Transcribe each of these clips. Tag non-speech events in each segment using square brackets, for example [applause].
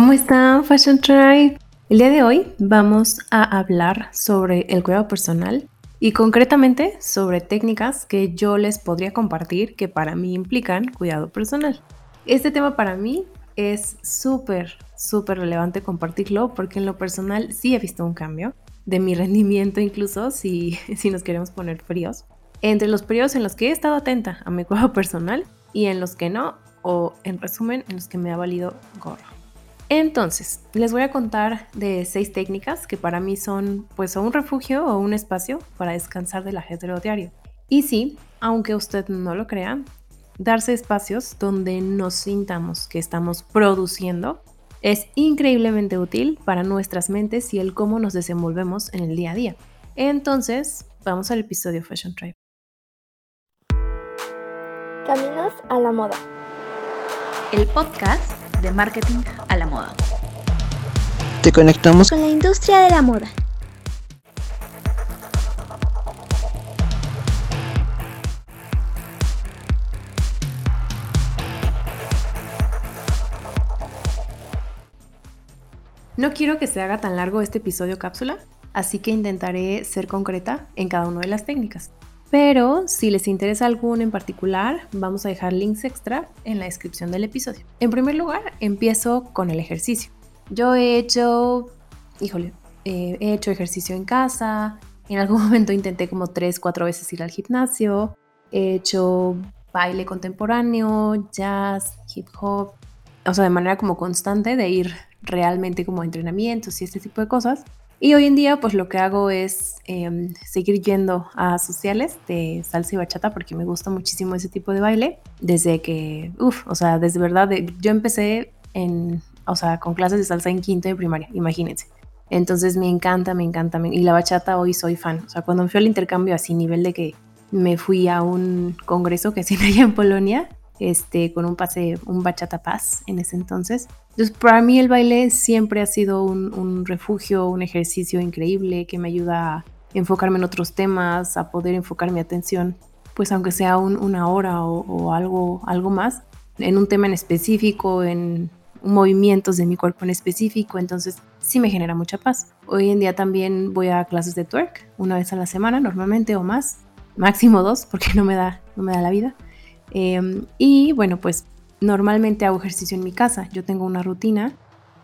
¿Cómo están, Fashion Tribe? El día de hoy vamos a hablar sobre el cuidado personal y concretamente sobre técnicas que yo les podría compartir que para mí implican cuidado personal. Este tema para mí es súper, súper relevante compartirlo porque en lo personal sí he visto un cambio de mi [laughs] rendimiento incluso si, si nos queremos poner fríos. Entre los periodos en los que he estado atenta a mi cuidado personal y en los que no, o en resumen, en los que me ha valido gorro. Entonces, les voy a contar de seis técnicas que para mí son pues un refugio o un espacio para descansar del ajetreo diario. Y sí, aunque usted no lo crea, darse espacios donde nos sintamos que estamos produciendo es increíblemente útil para nuestras mentes y el cómo nos desenvolvemos en el día a día. Entonces, vamos al episodio Fashion Tribe. Caminos a la moda. El podcast de marketing a la moda. Te conectamos con la industria de la moda. No quiero que se haga tan largo este episodio cápsula, así que intentaré ser concreta en cada una de las técnicas. Pero si les interesa alguno en particular, vamos a dejar links extra en la descripción del episodio. En primer lugar, empiezo con el ejercicio. Yo he hecho, híjole, eh, he hecho ejercicio en casa. En algún [laughs] momento intenté como tres, cuatro veces ir al gimnasio. He hecho baile contemporáneo, jazz, hip hop. O sea, de manera como constante de ir realmente como a entrenamientos y este tipo de cosas. Y hoy en día, pues lo que hago es em, seguir yendo a sociales de salsa y bachata porque me gusta muchísimo ese tipo de baile. Desde que, uff, o sea, desde verdad, yo empecé en, o sea, con clases de salsa en quinto de primaria, imagínense. Entonces me encanta, me encanta. y la bachata hoy soy fan. O sea, cuando me fui al intercambio así, nivel de que me fui a un congreso que [laughs] hacían allá en Polonia, este, con un pase, un bachata paz en ese entonces. Entonces, para mí el baile siempre ha sido un, refugio, un ejercicio increíble que me ayuda a enfocarme en otros temas, a poder enfocar mi atención, pues aunque sea una hora o, algo, algo más, en un tema en específico, en movimientos de mi cuerpo en específico, entonces sí me genera mucha paz. Hoy en día también voy a clases de twerk una vez a la semana normalmente o más, máximo dos porque no me da, no me da la vida. Em, y bueno, pues normalmente hago ejercicio en mi casa. Yo tengo una rutina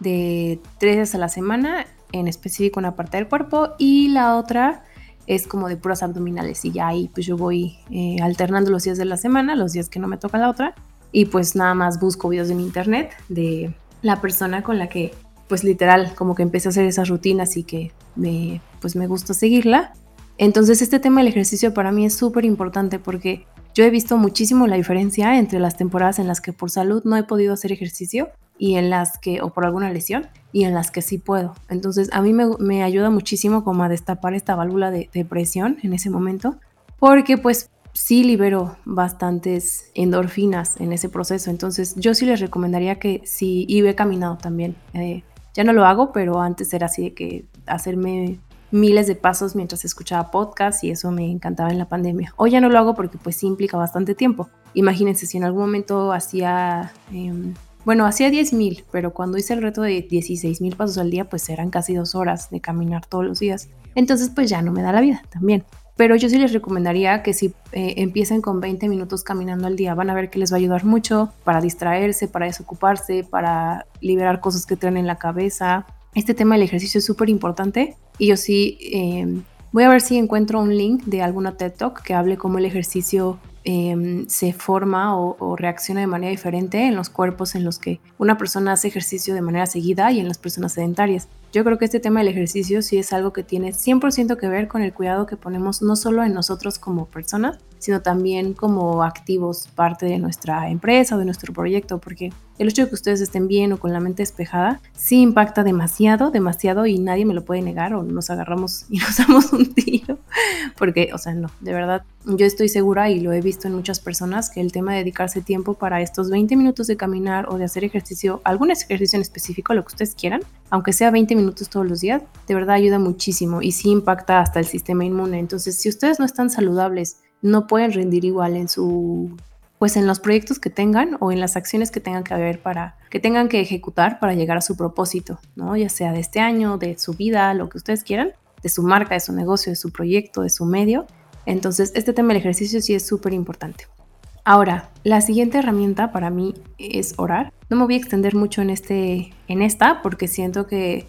de tres veces a la semana, en específico una parte del cuerpo, y la otra es como de puras abdominales. Y ya ahí pues yo voy eh, alternando los días de la semana, los días que no me toca la otra, y pues nada más busco videos en internet de la persona con la que pues literal como que empecé a hacer esas rutinas y que me pues me gusta seguirla. Entonces este tema del ejercicio para mí es súper importante porque yo he visto muchísimo la diferencia entre las temporadas en las que por salud no he podido hacer ejercicio y en las que, o por alguna lesión, y en las que sí puedo. Entonces a mí me, ayuda muchísimo como a destapar esta válvula de, presión en ese momento, porque pues sí libero bastantes endorfinas en ese proceso. Entonces yo sí les recomendaría que si, y he caminado también, eh, ya no lo hago, pero antes era así de que hacerme miles de pasos mientras escuchaba podcast y eso me encantaba en la pandemia. Hoy ya no lo hago porque pues implica bastante tiempo. Imagínense si en algún momento hacía, em, bueno, hacía 10 mil, pero cuando hice el reto de 16 mil pasos al día pues eran casi dos horas de caminar todos los días. Entonces pues ya no me da la vida también. Pero yo sí les recomendaría que si eh, empiecen con 20 minutos caminando al día, van a ver que les va a ayudar mucho para distraerse, para desocuparse, para liberar cosas que traen en la cabeza, este tema del ejercicio es súper importante y yo sí em, voy a ver si encuentro un link de alguna TED Talk que hable cómo el ejercicio em, se forma o, reacciona de manera diferente en los cuerpos en los que una persona hace ejercicio de manera seguida y en las personas sedentarias. Yo creo que este tema del ejercicio sí es algo que tiene 100% que ver con el cuidado que ponemos no solo en nosotros como personas, sino también como activos parte de nuestra empresa o de nuestro proyecto, porque el hecho de que ustedes estén bien o con la mente despejada sí impacta demasiado, demasiado y nadie me lo puede negar o nos agarramos [laughs] y nos damos un tiro, porque, o sea, no, de verdad, yo estoy segura y lo he visto en muchas personas que el tema de dedicarse tiempo para estos 20 minutos de caminar o de hacer ejercicio, algún ejercicio en específico, lo que ustedes quieran, aunque sea 20 minutos todos los días, de verdad ayuda muchísimo y sí impacta hasta el sistema inmune. Entonces, si ustedes no están saludables, no pueden rendir igual en su pues en los proyectos que tengan o en las acciones que tengan que haber para que tengan que ejecutar para llegar a su propósito, ¿no? Ya sea de este año, de su vida, lo que ustedes quieran, de su marca, de su negocio, de su proyecto, de su medio. Entonces, este tema del ejercicio sí es súper importante. Ahora, la siguiente herramienta para mí es orar. No me voy a extender mucho en, este, en esta porque siento que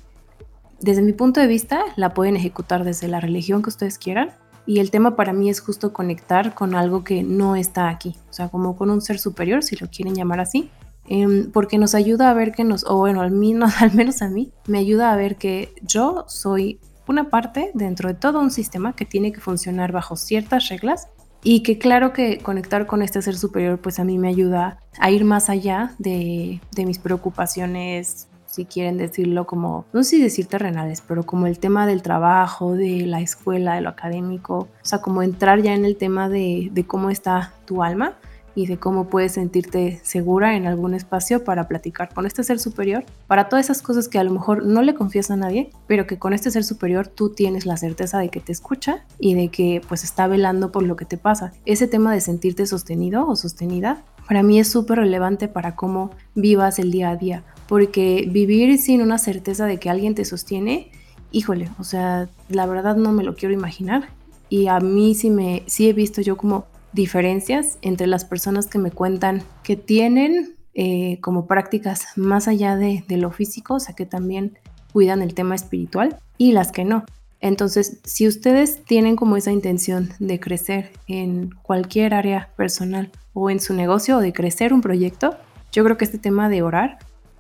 desde mi punto de vista la pueden ejecutar desde la religión que ustedes quieran. Y el tema para mí es justo conectar con algo que no está aquí, o sea, como con un ser superior, si lo quieren llamar así, em, porque nos ayuda a ver que nos, o bueno, al menos, [laughs] al menos a mí, me ayuda a ver que yo soy una parte dentro de todo un sistema que tiene que funcionar bajo ciertas reglas y que claro que conectar con este ser superior pues a mí me ayuda a ir más allá de, de mis preocupaciones si quieren decirlo como, no sé si decir terrenales, pero como el tema del trabajo, de la escuela, de lo académico, o sea, como entrar ya en el tema de, de cómo está tu alma y de cómo puedes sentirte segura en algún espacio para platicar con este ser superior, para todas esas cosas que a lo mejor no le confías a nadie, pero que con este ser superior tú tienes la certeza de que te escucha y de que pues está velando por lo que te pasa. Ese tema de sentirte sostenido o sostenida para mí es súper relevante para cómo vivas el día a día porque vivir sin una certeza de que alguien te sostiene, híjole, o sea, la verdad no me lo quiero imaginar. Y a mí sí, me, sí he visto yo como diferencias entre las personas que me cuentan que tienen eh, como prácticas más allá de, de lo físico, o sea, que también cuidan el tema espiritual y las que no. Entonces, si ustedes tienen como esa intención de crecer en cualquier área personal o en su negocio o de crecer un proyecto, yo creo que este tema de orar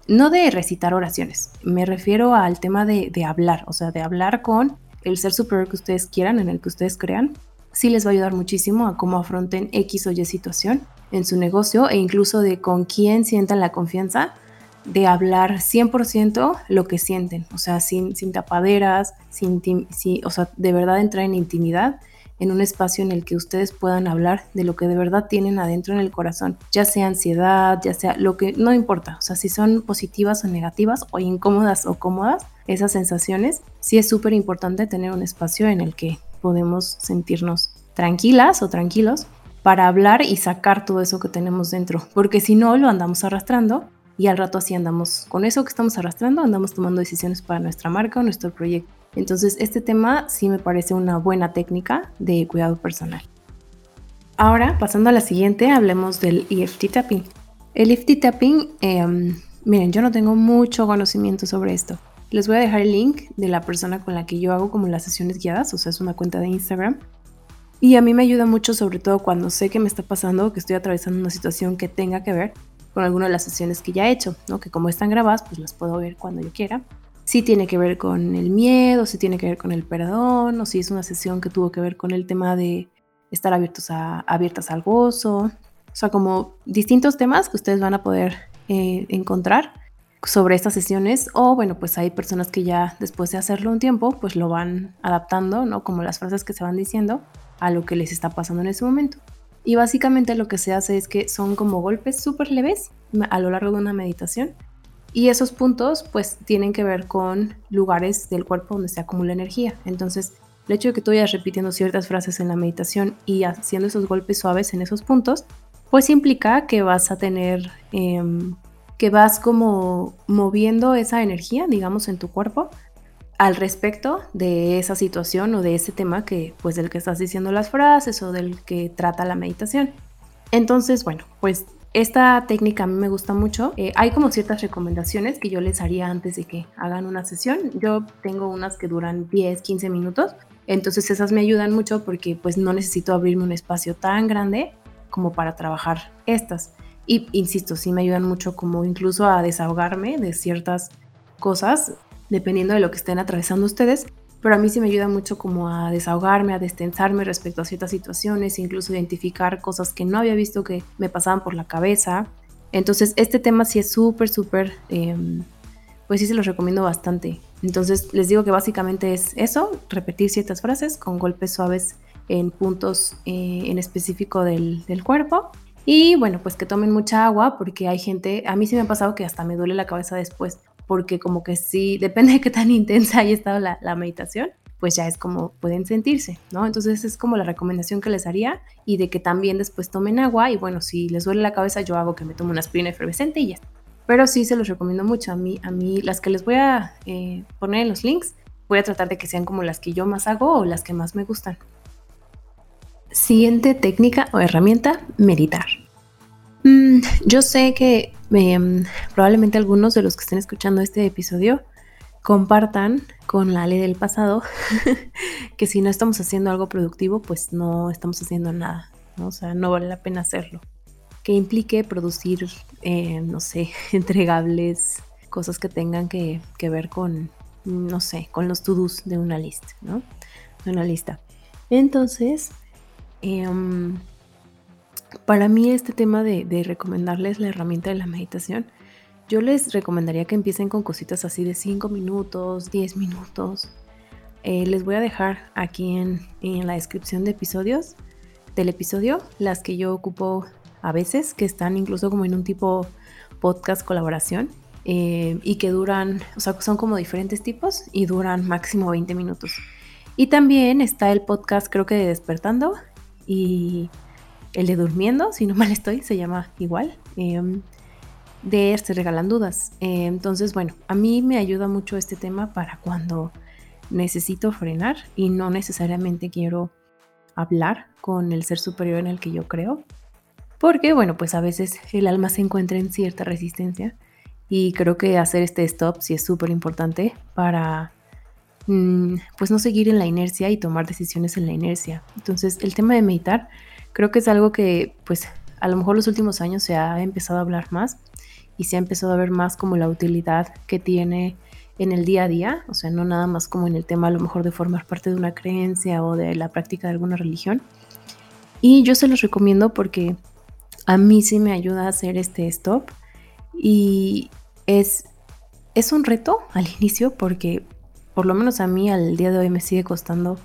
no de recitar oraciones, me refiero al tema de, hablar, o sea, de hablar con el ser superior que ustedes quieran, en el que ustedes crean, sí les va a ayudar muchísimo a cómo afronten X o Y situación en su negocio e incluso de con quién sientan la confianza de hablar 100% lo que sienten, o sea, sin, sin tapaderas, sin, o sea, de verdad entrar en intimidad en un espacio en el que ustedes puedan hablar de lo que de verdad tienen adentro en el corazón, ya sea ansiedad, ya sea lo que no importa, o sea, si son positivas o negativas o incómodas o cómodas, esas sensaciones, sí es súper importante tener un espacio en el que podemos sentirnos tranquilas o tranquilos para hablar y sacar todo eso que tenemos dentro, porque si no lo andamos arrastrando y al rato así andamos con eso que estamos arrastrando, andamos tomando decisiones para nuestra marca o nuestro proyecto. Entonces, este tema sí me parece una buena técnica de cuidado personal. Ahora, pasando a la siguiente, hablemos del EFT tapping. El EFT tapping, em, miren, yo no tengo mucho conocimiento sobre esto. Les voy a dejar el link de la persona con la que yo hago como las sesiones guiadas, o sea, es una cuenta de Instagram. Y a mí me ayuda mucho, sobre todo cuando sé que me está pasando, que estoy atravesando una situación que tenga que ver con alguna de las sesiones que ya he hecho, ¿no? Que como están grabadas, pues las puedo ver cuando yo quiera si tiene que ver con el miedo, si tiene que ver con el perdón, o si es una sesión que tuvo que ver con el tema de estar abiertos a, abiertas al gozo. O sea, como distintos temas que ustedes van a poder eh, encontrar sobre estas sesiones o bueno pues hay personas que ya después de hacerlo un tiempo pues lo van adaptando no como las frases que se van diciendo a lo que les está pasando en ese momento y básicamente lo que se hace es que son como golpes súper leves a lo largo de una meditación y esos puntos pues tienen que ver con lugares del cuerpo donde se acumula energía. Entonces, el hecho de que tú vayas repitiendo ciertas frases en la meditación y haciendo esos golpes suaves en esos puntos, pues implica que vas a tener, em, que vas como moviendo esa energía, digamos, en tu cuerpo al respecto de esa situación o de ese tema que, pues, del que estás diciendo las frases o del que trata la meditación. Entonces, bueno, pues esta técnica a mí me gusta mucho. Eh, hay como ciertas recomendaciones que yo les haría antes de que hagan una sesión. Yo tengo unas que duran 10, 15 minutos. Entonces esas me ayudan mucho porque pues no necesito abrirme un espacio tan grande como para trabajar estas. Y insisto, sí me ayudan mucho como incluso a desahogarme de ciertas cosas, dependiendo de lo que estén atravesando ustedes pero a mí sí me ayuda mucho como a desahogarme, a destensarme respecto a ciertas situaciones, incluso identificar cosas que no había visto que me pasaban por la cabeza. Entonces este tema sí es súper, súper, em, pues sí se los recomiendo bastante. Entonces les digo que básicamente es eso, repetir ciertas frases con golpes suaves en puntos eh, en específico del, del cuerpo. Y bueno, pues que tomen mucha agua porque hay gente, a mí sí me ha pasado que hasta me duele la cabeza después porque como que sí, [laughs] depende de qué tan intensa haya estado la, meditación, pues ya es como pueden sentirse, ¿no? Entonces es como la recomendación que les haría y de que también después tomen agua y bueno, si les duele la cabeza yo hago que me tome una aspirina efervescente y ya Pero sí se los recomiendo mucho. A mí, a mí las que les voy a eh, poner en los links, voy a tratar de que sean como las que yo más hago o las que más me gustan. Siguiente técnica o herramienta, meditar. Mm, yo sé que em, probablemente algunos de los que estén escuchando este episodio compartan con la ley del pasado [laughs] que si no estamos haciendo algo productivo, pues no estamos haciendo nada, ¿no? O sea, no vale la pena hacerlo. Que implique producir, eh, no sé, [laughs] entregables, cosas que tengan que, ver con, no sé, con los to-dos de una lista, ¿no? De una lista. Entonces, em, para mí este tema de, de recomendarles la herramienta de la meditación, yo les recomendaría que empiecen con cositas así de 5 minutos, 10 minutos. Eh, les voy a dejar aquí en, la descripción de episodios del episodio las que yo ocupo a veces, que están incluso como en un tipo podcast colaboración eh, y que duran, o sea, son como diferentes tipos y duran máximo 20 minutos. Y también está el podcast, creo que de Despertando y el de Durmiendo, si no mal estoy, se llama igual. Em, de Se Regalan Dudas. Eh, entonces, bueno, a mí me ayuda mucho este tema para cuando necesito frenar y no necesariamente quiero hablar con el ser superior en el que yo creo. Porque, bueno, pues a veces el alma se encuentra en cierta resistencia y creo que hacer este stop sí es súper importante para, mm, pues no seguir en la inercia y tomar decisiones en la inercia. Entonces, el tema de meditar creo que es algo que, pues, a lo mejor los últimos años se ha empezado a hablar más y se ha empezado a ver más como la utilidad que tiene en el día a día, o sea, no nada más como en el tema a lo mejor de formar parte de una creencia o de la práctica de alguna religión. Y yo se los recomiendo porque a mí sí me ayuda a hacer este stop y es, es un reto al inicio porque por lo menos a mí al día de hoy me sigue costando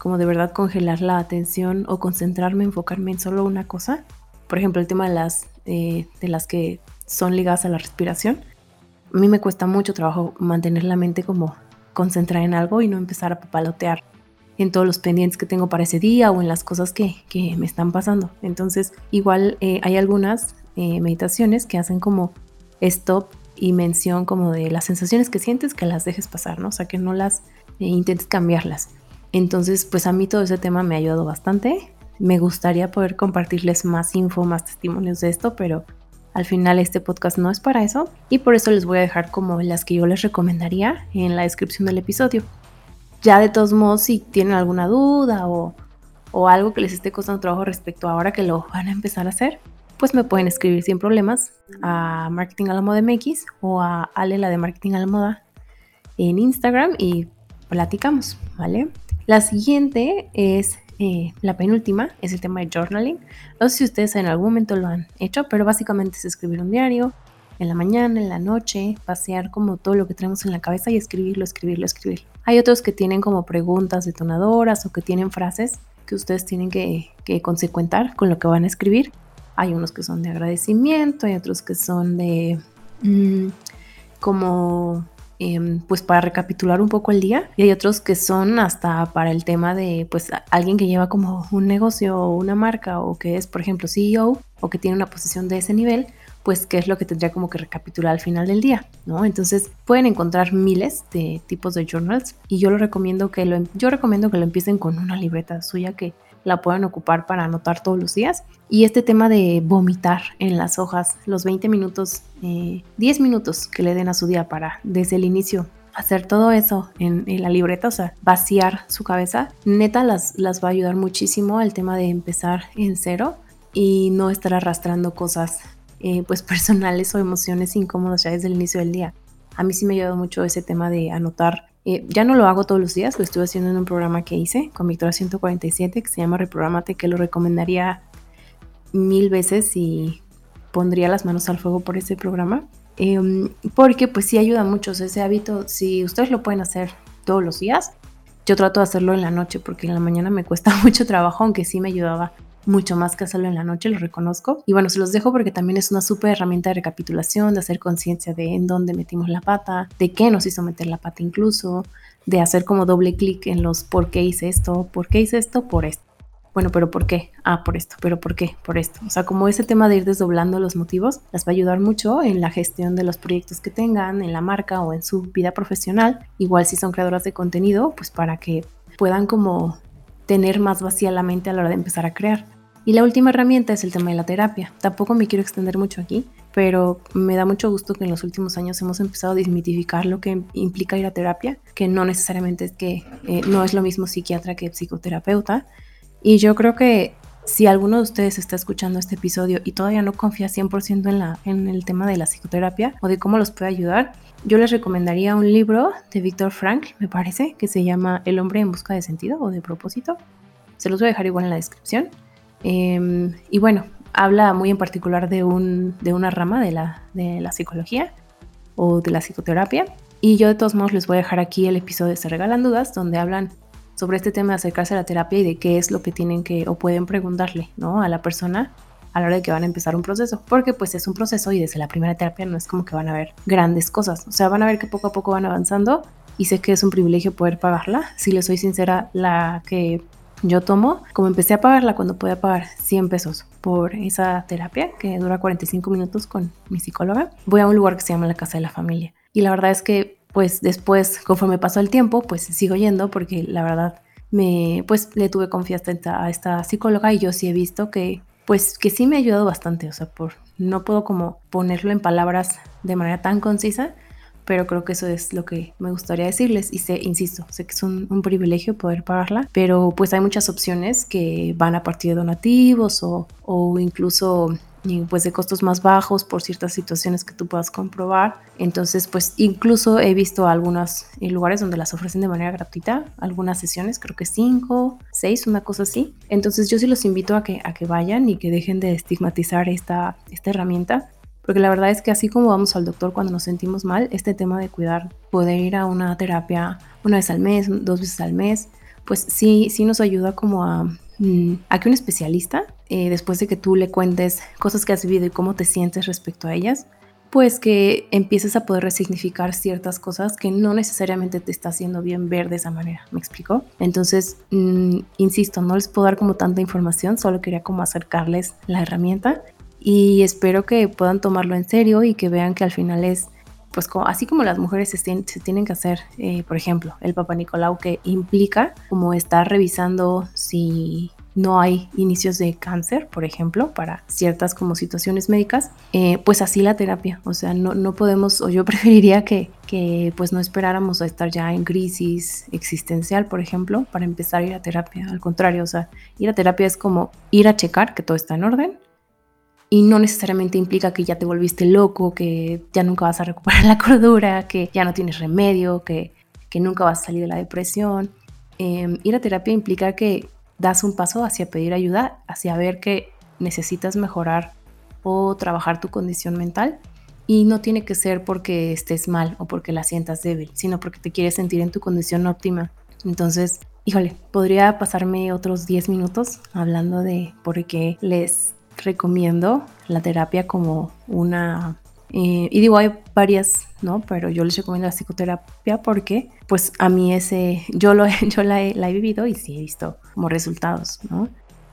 como de verdad congelar la atención o concentrarme, enfocarme en solo una cosa. Por ejemplo, el tema de las, eh, de las que son ligadas a la respiración. A mí me cuesta mucho trabajo mantener la mente como concentrada en algo y no empezar a papalotear en todos los pendientes que tengo para ese día o en las cosas que, me están pasando. Entonces, igual eh, hay algunas eh, meditaciones que hacen como stop y mención como de las sensaciones que sientes que las dejes pasar, ¿no? O sea, que no las intentes cambiarlas. Entonces, pues a mí todo ese tema me ha ayudado bastante. Me gustaría poder compartirles más info, más testimonios de esto, pero al final este podcast no es para eso y por eso les voy a dejar como las que yo les recomendaría en la descripción del episodio. Ya de todos modos, si tienen alguna duda o, algo que les esté costando trabajo respecto a ahora que lo van a empezar a hacer, pues me pueden escribir sin problemas a Marketing a la Moda MX o a Ale la de Marketing a la Moda en Instagram y platicamos, ¿vale? La siguiente es eh, la penúltima es el tema de journaling. No sé si ustedes en algún momento lo han hecho, pero básicamente es escribir un diario en la mañana, en la noche, pasear como todo lo que tenemos en la cabeza y escribirlo, escribirlo, escribirlo. Hay otros que tienen como preguntas detonadoras o que tienen frases que ustedes tienen que, consecuentar con lo que van a escribir. Hay unos que son de agradecimiento, hay otros que son de mm, como Em, pues para recapitular un poco el día y hay otros que son hasta para el tema de pues alguien que lleva como un negocio o una marca o que es por ejemplo CEO o que tiene una posición de ese nivel pues qué es lo que tendría como que recapitular al final del día, ¿no? Entonces pueden encontrar miles de tipos de journals y yo lo recomiendo que lo, em, yo recomiendo que lo empiecen con una libreta suya que la puedan ocupar para anotar todos los días. Y este tema de vomitar en las hojas, los 20 minutos, 10 eh, minutos que le den a su día para desde el inicio hacer todo eso en, la libreta, o sea, vaciar su cabeza, neta las, las va a ayudar muchísimo el tema de empezar en cero y no estar arrastrando cosas eh, pues [laughs] personales o emociones incómodas ya desde el inicio del día. A mí sí me ayudado mucho ese tema de anotar eh, ya no lo hago todos los días, lo estuve haciendo en un programa que hice con Victoria 147 que se llama Reprogramate, que lo recomendaría mil veces y pondría las manos al fuego por ese programa. Em, porque pues sí ayuda mucho ese hábito, si ustedes lo pueden hacer todos los días, yo trato de hacerlo en la noche porque en la mañana me cuesta [laughs] mucho trabajo, aunque sí me ayudaba mucho más que hacerlo en la noche, lo reconozco. Y bueno, se los dejo porque también es una súper herramienta de recapitulación, de hacer conciencia de en dónde metimos la pata, de qué nos hizo meter la pata incluso, de hacer como doble clic en los por qué hice esto, por qué hice esto, por esto. Bueno, pero ¿por qué? Ah, por esto, pero ¿por qué? Por esto. O sea, como ese tema de ir desdoblando los motivos, las va a ayudar mucho en la gestión de los proyectos que tengan, en la marca o en su vida profesional. Igual si son creadoras de contenido, pues para que puedan como tener más vacía la mente a la hora de empezar a crear. Y la última herramienta es el tema de la terapia. Tampoco me quiero extender mucho aquí, pero me da mucho gusto que en los últimos años hemos empezado a desmitificar lo que implica ir a terapia, que no necesariamente es que eh, no es lo mismo psiquiatra que psicoterapeuta. Y yo creo que si alguno de ustedes está escuchando este episodio y todavía no confía 100% en, en el tema de la psicoterapia o de cómo los puede ayudar, yo les recomendaría un libro de Víctor Frank, me parece, que se llama El hombre en busca de sentido o de propósito. Se los voy a dejar igual en la descripción. Em, y bueno, habla muy en particular de una rama de la, de la psicología o de la psicoterapia. Y yo de todos modos les voy a dejar aquí el episodio de Se Regalan Dudas, donde hablan sobre este tema de acercarse a la terapia y de qué es lo que tienen que o pueden preguntarle ¿no? a la persona a la hora de que van a empezar un proceso, porque pues es un proceso y desde la primera terapia no es como que van a ver grandes cosas, o sea, van a ver que poco a poco van avanzando y sé que es un privilegio poder pagarla, si les soy sincera, la que yo tomo, como empecé a pagarla cuando podía pagar 100 pesos por esa terapia que dura 45 minutos con mi psicóloga, voy a un lugar que se llama la Casa de la Familia. Y la verdad es que pues después, conforme pasó el tiempo, pues sigo yendo porque la verdad me, pues le tuve confianza a esta psicóloga y yo sí he visto que, pues que sí me ha ayudado bastante, o sea, por, no puedo como ponerlo en palabras de manera tan concisa, pero creo que eso es lo que me gustaría decirles y sé, insisto, sé que es un, privilegio poder pagarla, pero pues hay muchas opciones que van a partir de donativos o, o incluso pues de costos más bajos por ciertas situaciones que tú puedas comprobar. Entonces, pues incluso he visto algunos eh, lugares donde las ofrecen de manera gratuita, algunas sesiones, creo que cinco, seis, una cosa así. Entonces yo sí los invito a que, a que vayan y que dejen de estigmatizar esta, esta herramienta porque la verdad es que así como vamos al doctor cuando nos sentimos mal, este tema de cuidar, poder ir a una terapia una vez al mes, dos veces al mes, pues sí, sí nos ayuda como a, mm, a que un especialista, eh, después de que tú le cuentes cosas que has vivido y cómo te sientes respecto a ellas, pues que empieces a poder resignificar ciertas cosas que no necesariamente te está haciendo bien ver de esa manera, ¿me explico? Entonces, mm, insisto, no les puedo dar como tanta información, solo quería como acercarles la herramienta y espero que puedan tomarlo en serio y que vean que al final es, pues así como las mujeres se, tienen que hacer, eh, por ejemplo, el Papa Nicolau que implica como estar revisando si no hay inicios de cáncer, por ejemplo, para ciertas como situaciones médicas, eh, pues así la terapia, o sea, no, no podemos, o yo [laughs] preferiría que, que pues no esperáramos a estar ya en crisis existencial, por ejemplo, para empezar a ir a terapia, al contrario, o sea, ir a terapia es como ir a checar que todo está en orden, y no necesariamente implica que ya te volviste loco, que ya nunca vas a recuperar [laughs] la cordura, que ya no tienes remedio, que, que nunca vas a salir de la depresión. Em, ir a terapia implica que das un paso hacia pedir ayuda, hacia ver que necesitas mejorar o trabajar tu condición mental. Y no tiene que ser porque estés mal o porque la sientas débil, sino porque te quieres sentir en tu condición óptima. Entonces, híjole, podría pasarme otros 10 minutos hablando de por qué les recomiendo la terapia como una... Eh, y digo, hay varias, ¿no? Pero yo les recomiendo la psicoterapia porque, pues, a mí ese, yo, lo, [laughs] yo la, he, la he vivido y sí he visto como resultados, ¿no?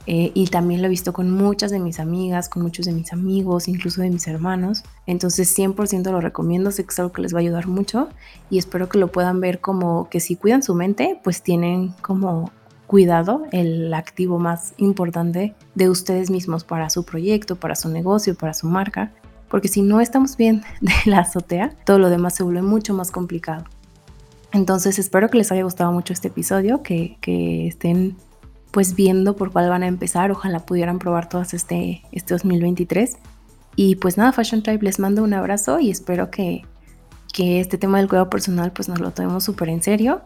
Eh, y también lo he visto con muchas de mis amigas, con muchos de mis amigos, incluso de mis hermanos. Entonces 100% lo recomiendo, sé que es algo que les va a ayudar mucho y espero que lo puedan ver como que si cuidan su mente, pues tienen como cuidado el activo más importante de ustedes mismos para su proyecto, para su negocio, para su marca, porque si no estamos bien [laughs] de la azotea, todo lo demás se vuelve mucho más complicado. Entonces espero que les haya gustado mucho este episodio, que, que estén pues viendo por cuál van a empezar, ojalá pudieran probar todas este, este 2023. Y pues nada, Fashion Tribe, les mando un abrazo y espero que, que este tema del cuidado personal pues nos lo tomemos súper en serio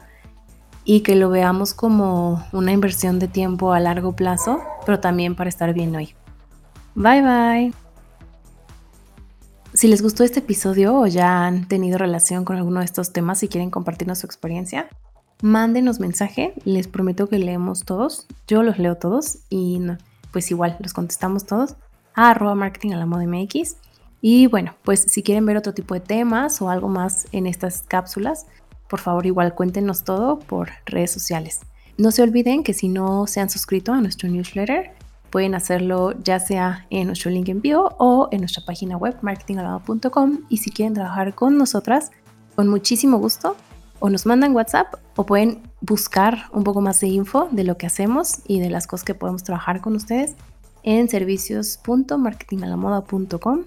y que lo veamos como una inversión de tiempo a largo plazo, pero también para estar bien hoy. Bye bye. Si les gustó este episodio o ya han tenido relación con alguno de estos temas y quieren compartirnos su experiencia, mándenos mensaje. Les prometo que leemos todos. Yo los leo todos y pues igual los contestamos todos a arroba marketing a la moda MX. Y bueno, pues si quieren ver otro tipo de temas o algo más en estas cápsulas, por favor igual cuéntenos todo por redes sociales. No se olviden que si no se han suscrito a nuestro newsletter, pueden hacerlo ya sea en nuestro link en bio o en nuestra página web marketingalado.com y si quieren trabajar con nosotras, con muchísimo gusto, o nos mandan WhatsApp o pueden buscar un poco más de info de lo que hacemos y de las cosas que podemos trabajar con ustedes en servicios.marketingalamoda.com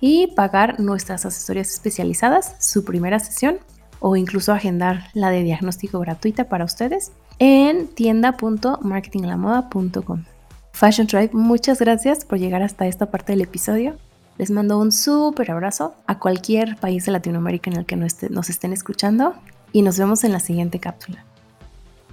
y pagar nuestras asesorías especializadas, su primera sesión o incluso agendar la de diagnóstico gratuita para ustedes en tienda.marketingalamoda.com. Fashion Tribe, muchas gracias por llegar hasta esta parte del episodio. Les mando un súper abrazo a cualquier país de Latinoamérica en el que nos estén escuchando y nos vemos en la siguiente cápsula.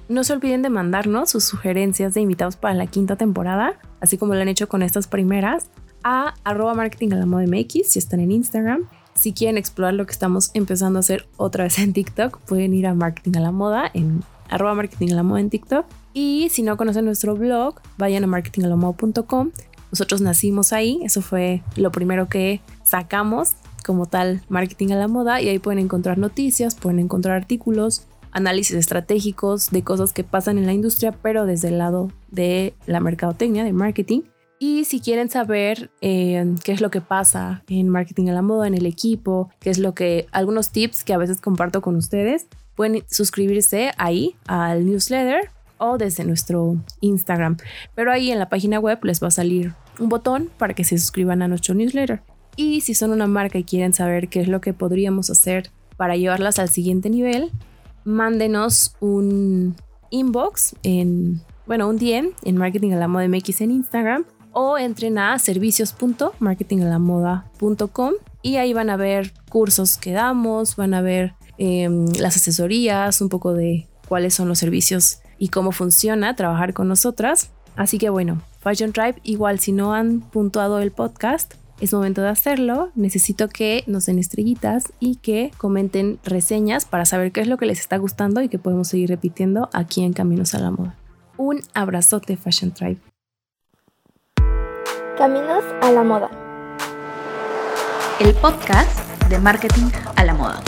No se olviden de mandarnos sus sugerencias de invitados para la quinta temporada, así como lo han hecho con estas primeras, a arroba marketing a la moda MX si están en Instagram. Si quieren explorar lo que estamos empezando a hacer otra vez en TikTok, pueden ir a marketing a la moda en arroba marketing a la moda en TikTok. Y si no conocen nuestro blog, vayan a marketingalamoda.com. Nosotros nacimos ahí, eso fue lo primero que sacamos como tal marketing a la moda y ahí pueden encontrar noticias, pueden encontrar artículos, análisis estratégicos de cosas que pasan en la industria, pero desde el lado de la mercadotecnia, de marketing. Y si quieren saber eh, qué es lo que pasa en marketing a la moda, en el equipo, qué es lo que, algunos tips que a veces comparto con ustedes, pueden suscribirse ahí al newsletter o desde nuestro Instagram. Pero ahí en la página web les va a salir un botón para que se suscriban a nuestro newsletter. Y si son una marca y quieren saber qué es lo que podríamos hacer para llevarlas al siguiente nivel, mándenos un inbox en, bueno, un DM en Marketing a la Moda MX en Instagram o entren a servicios.marketingalamoda.com y ahí van a ver cursos que damos, van a ver em, las asesorías, un poco de cuáles son los servicios y cómo funciona trabajar con nosotras. Así que bueno, Fashion Tribe, igual si no han puntuado el podcast, es momento de hacerlo. Necesito que nos den estrellitas y que comenten reseñas para saber qué es lo que les está gustando y que podemos seguir repitiendo aquí en Caminos a la Moda. Un abrazote, Fashion Tribe. Caminos a la Moda. El podcast de marketing a la moda.